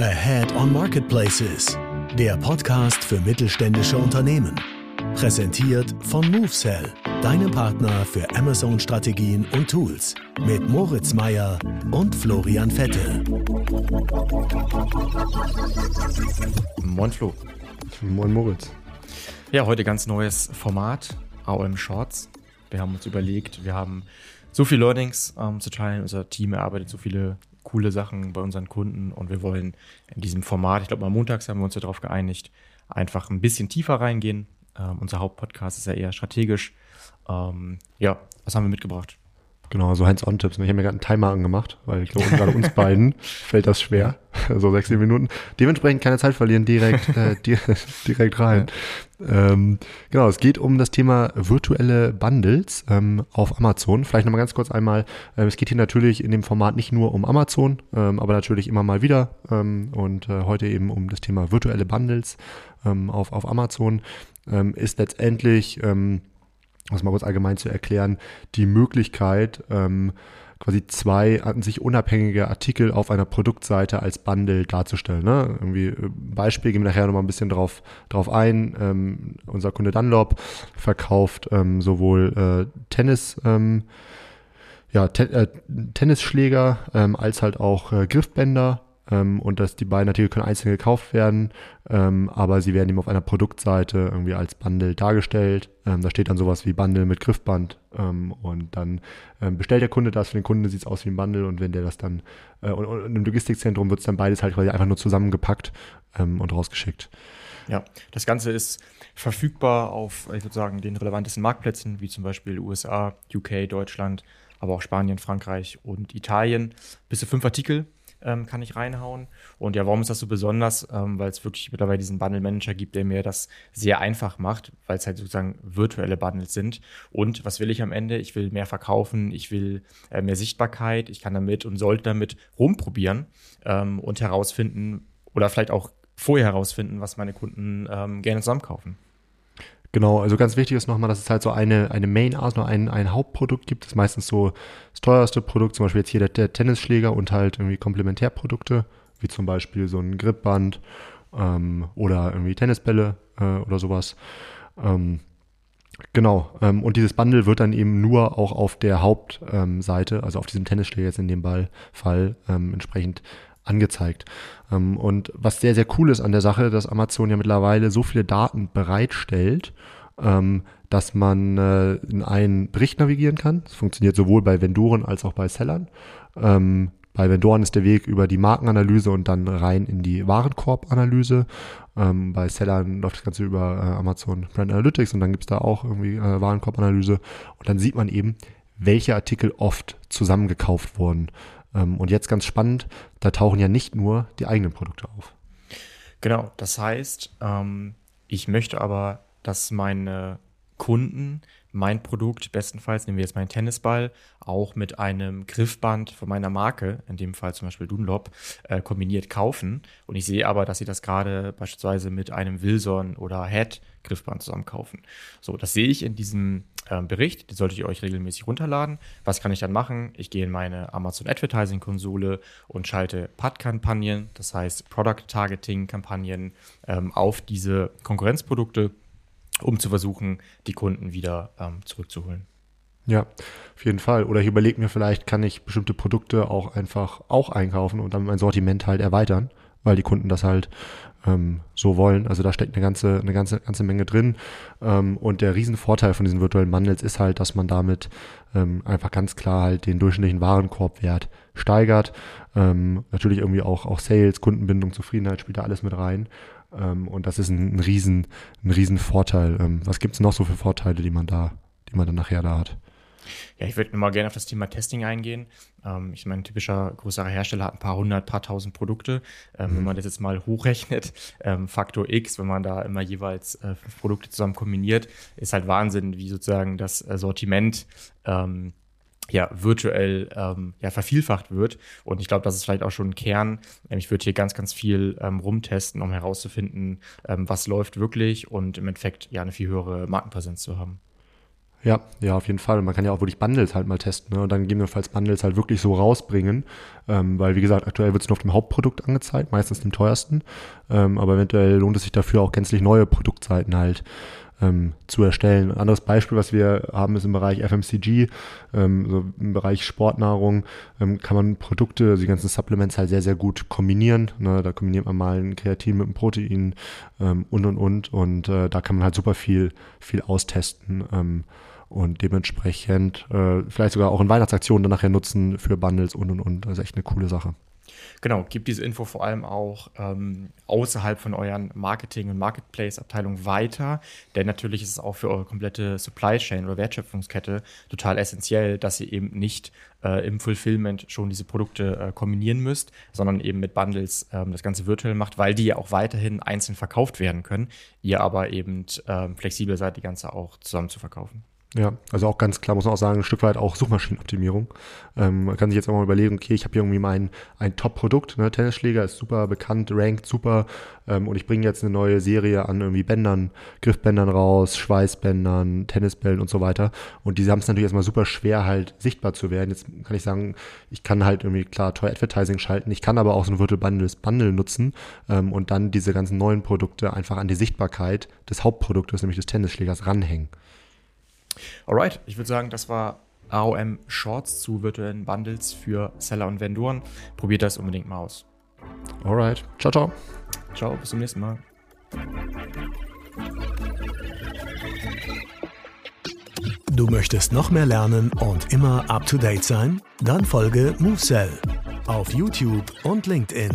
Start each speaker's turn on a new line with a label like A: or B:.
A: Ahead on Marketplaces, der Podcast für mittelständische Unternehmen. Präsentiert von MoveSell, deinem Partner für Amazon-Strategien und Tools. Mit Moritz Meyer und Florian Vettel.
B: Moin Flo.
C: Moin Moritz.
B: Ja, heute ganz neues Format, AOM Shorts. Wir haben uns überlegt, wir haben so viele Learnings ähm, zu teilen. Unser Team erarbeitet so viele coole Sachen bei unseren Kunden und wir wollen in diesem Format, ich glaube mal montags haben wir uns darauf geeinigt, einfach ein bisschen tiefer reingehen. Ähm, unser Hauptpodcast ist ja eher strategisch. Ähm, ja, was haben wir mitgebracht?
C: Genau, so Hands-on-Tipps. Ich habe mir gerade einen Timer angemacht, weil ich glaube, gerade uns beiden fällt das schwer. So sechs, sieben Minuten. Dementsprechend keine Zeit verlieren, direkt, äh, direkt rein. Ja. Ähm, genau, es geht um das Thema virtuelle Bundles ähm, auf Amazon. Vielleicht nochmal ganz kurz einmal. Äh, es geht hier natürlich in dem Format nicht nur um Amazon, ähm, aber natürlich immer mal wieder. Ähm, und äh, heute eben um das Thema virtuelle Bundles ähm, auf, auf Amazon. Ähm, ist letztendlich das mal kurz allgemein zu erklären, die Möglichkeit, ähm, quasi zwei an sich unabhängige Artikel auf einer Produktseite als Bundle darzustellen. Ne? Irgendwie äh, Beispiel, gehen wir nachher nochmal ein bisschen drauf, drauf ein. Ähm, unser Kunde Dunlop verkauft ähm, sowohl äh, Tennis, ähm, ja, te äh, Tennisschläger ähm, als halt auch äh, Griffbänder ähm, und dass die beiden Artikel können einzeln gekauft werden, ähm, aber sie werden eben auf einer Produktseite irgendwie als Bundle dargestellt. Ähm, da steht dann sowas wie Bundle mit Griffband ähm, und dann ähm, bestellt der Kunde das. Für den Kunden sieht es aus wie ein Bundle und wenn der das dann, äh, und, und im Logistikzentrum wird es dann beides halt quasi einfach nur zusammengepackt ähm, und rausgeschickt.
B: Ja, das Ganze ist verfügbar auf, ich würde sagen, den relevantesten Marktplätzen, wie zum Beispiel USA, UK, Deutschland, aber auch Spanien, Frankreich und Italien. Bis zu fünf Artikel ähm, kann ich reinhauen. Und ja, warum ist das so besonders? Ähm, weil es wirklich mittlerweile diesen Bundle Manager gibt, der mir das sehr einfach macht, weil es halt sozusagen virtuelle Bundles sind. Und was will ich am Ende? Ich will mehr verkaufen, ich will äh, mehr Sichtbarkeit, ich kann damit und sollte damit rumprobieren ähm, und herausfinden oder vielleicht auch vorher herausfinden, was meine Kunden ähm, gerne zusammenkaufen.
C: Genau, also ganz wichtig ist nochmal, dass es halt so eine, eine Main Art, ein, ein Hauptprodukt gibt. Das ist meistens so das teuerste Produkt, zum Beispiel jetzt hier der, der Tennisschläger und halt irgendwie Komplementärprodukte, wie zum Beispiel so ein Gripband ähm, oder irgendwie Tennisbälle äh, oder sowas. Ähm, Genau, ähm, und dieses Bundle wird dann eben nur auch auf der Hauptseite, ähm, also auf diesem Tennisschläger jetzt in dem Ball, Fall, ähm, entsprechend angezeigt. Ähm, und was sehr, sehr cool ist an der Sache, dass Amazon ja mittlerweile so viele Daten bereitstellt, ähm, dass man äh, in einen Bericht navigieren kann. Das funktioniert sowohl bei Vendoren als auch bei Sellern. Ähm, bei Vendoren ist der Weg über die Markenanalyse und dann rein in die Warenkorbanalyse. Bei Sellern läuft das Ganze über äh, Amazon Brand Analytics und dann gibt es da auch irgendwie äh, Warenkorbanalyse. Und dann sieht man eben, welche Artikel oft zusammengekauft wurden. Ähm, und jetzt ganz spannend, da tauchen ja nicht nur die eigenen Produkte auf.
B: Genau, das heißt, ähm, ich möchte aber, dass meine Kunden mein Produkt, bestenfalls nehmen wir jetzt meinen Tennisball, auch mit einem Griffband von meiner Marke, in dem Fall zum Beispiel Dunlop, äh, kombiniert kaufen. Und ich sehe aber, dass sie das gerade beispielsweise mit einem Wilson oder Head Griffband zusammen kaufen. So, das sehe ich in diesem ähm, Bericht. Den solltet ihr euch regelmäßig runterladen. Was kann ich dann machen? Ich gehe in meine Amazon Advertising Konsole und schalte PAD-Kampagnen, das heißt Product Targeting Kampagnen ähm, auf diese Konkurrenzprodukte um zu versuchen, die Kunden wieder ähm, zurückzuholen.
C: Ja, auf jeden Fall. Oder ich überlege mir vielleicht, kann ich bestimmte Produkte auch einfach auch einkaufen und dann mein Sortiment halt erweitern, weil die Kunden das halt ähm, so wollen. Also da steckt eine ganze, eine ganze, ganze Menge drin. Ähm, und der Riesenvorteil von diesen virtuellen Bundles ist halt, dass man damit ähm, einfach ganz klar halt den durchschnittlichen Warenkorbwert steigert. Ähm, natürlich irgendwie auch, auch Sales, Kundenbindung, Zufriedenheit spielt da alles mit rein. Ähm, und das ist ein, ein, riesen, ein riesen Vorteil. Ähm, was gibt es noch so für Vorteile, die man da, die man dann nachher da hat?
B: Ja, ich würde mal gerne auf das Thema Testing eingehen. Ähm, ich meine, ein typischer größerer Hersteller hat ein paar hundert, paar tausend Produkte. Ähm, mhm. Wenn man das jetzt mal hochrechnet, ähm, Faktor X, wenn man da immer jeweils äh, fünf Produkte zusammen kombiniert, ist halt Wahnsinn, wie sozusagen das Sortiment ähm, ja, virtuell ähm, ja, vervielfacht wird. Und ich glaube, das ist vielleicht auch schon ein Kern. Ähm, ich würde hier ganz, ganz viel ähm, rumtesten, um herauszufinden, ähm, was läuft wirklich und im Endeffekt ja eine viel höhere Markenpräsenz zu haben.
C: Ja, ja, auf jeden Fall. Man kann ja auch wirklich Bundles halt mal testen ne? und dann gegebenenfalls Bundles halt wirklich so rausbringen, ähm, weil wie gesagt, aktuell wird es nur auf dem Hauptprodukt angezeigt, meistens dem teuersten, ähm, aber eventuell lohnt es sich dafür auch gänzlich neue Produktseiten halt ähm, zu erstellen. Ein anderes Beispiel, was wir haben, ist im Bereich FMCG, ähm, so im Bereich Sportnahrung ähm, kann man Produkte, also die ganzen Supplements halt sehr, sehr gut kombinieren. Ne? Da kombiniert man mal ein Kreatin mit einem Protein ähm, und und und und äh, da kann man halt super viel, viel austesten. Ähm, und dementsprechend äh, vielleicht sogar auch in Weihnachtsaktionen dann nachher nutzen für Bundles und und und. Also echt eine coole Sache.
B: Genau, gibt diese Info vor allem auch ähm, außerhalb von euren Marketing- und Marketplace-Abteilungen weiter, denn natürlich ist es auch für eure komplette Supply Chain oder Wertschöpfungskette total essentiell, dass ihr eben nicht äh, im Fulfillment schon diese Produkte äh, kombinieren müsst, sondern eben mit Bundles ähm, das Ganze virtuell macht, weil die ja auch weiterhin einzeln verkauft werden können, ihr aber eben ähm, flexibel seid, die ganze auch zusammen zu verkaufen.
C: Ja, also auch ganz klar muss man auch sagen, ein Stück weit auch Suchmaschinenoptimierung. Ähm, man kann sich jetzt auch mal überlegen, okay, ich habe hier irgendwie mein ein Top-Produkt, ne, Tennisschläger ist super bekannt, rankt super ähm, und ich bringe jetzt eine neue Serie an irgendwie Bändern, Griffbändern raus, Schweißbändern, Tennisbällen und so weiter und diese haben es natürlich erstmal super schwer halt sichtbar zu werden. Jetzt kann ich sagen, ich kann halt irgendwie klar teuer Advertising schalten, ich kann aber auch so ein Virtual Bundles Bundle nutzen ähm, und dann diese ganzen neuen Produkte einfach an die Sichtbarkeit des Hauptproduktes, nämlich des Tennisschlägers, ranhängen.
B: Alright, ich würde sagen, das war AOM Shorts zu virtuellen Bundles für Seller und Vendoren. Probiert das unbedingt mal aus.
C: Alright, ciao, ciao.
B: Ciao, bis zum nächsten Mal.
A: Du möchtest noch mehr lernen und immer up to date sein? Dann folge MoveSell auf YouTube und LinkedIn.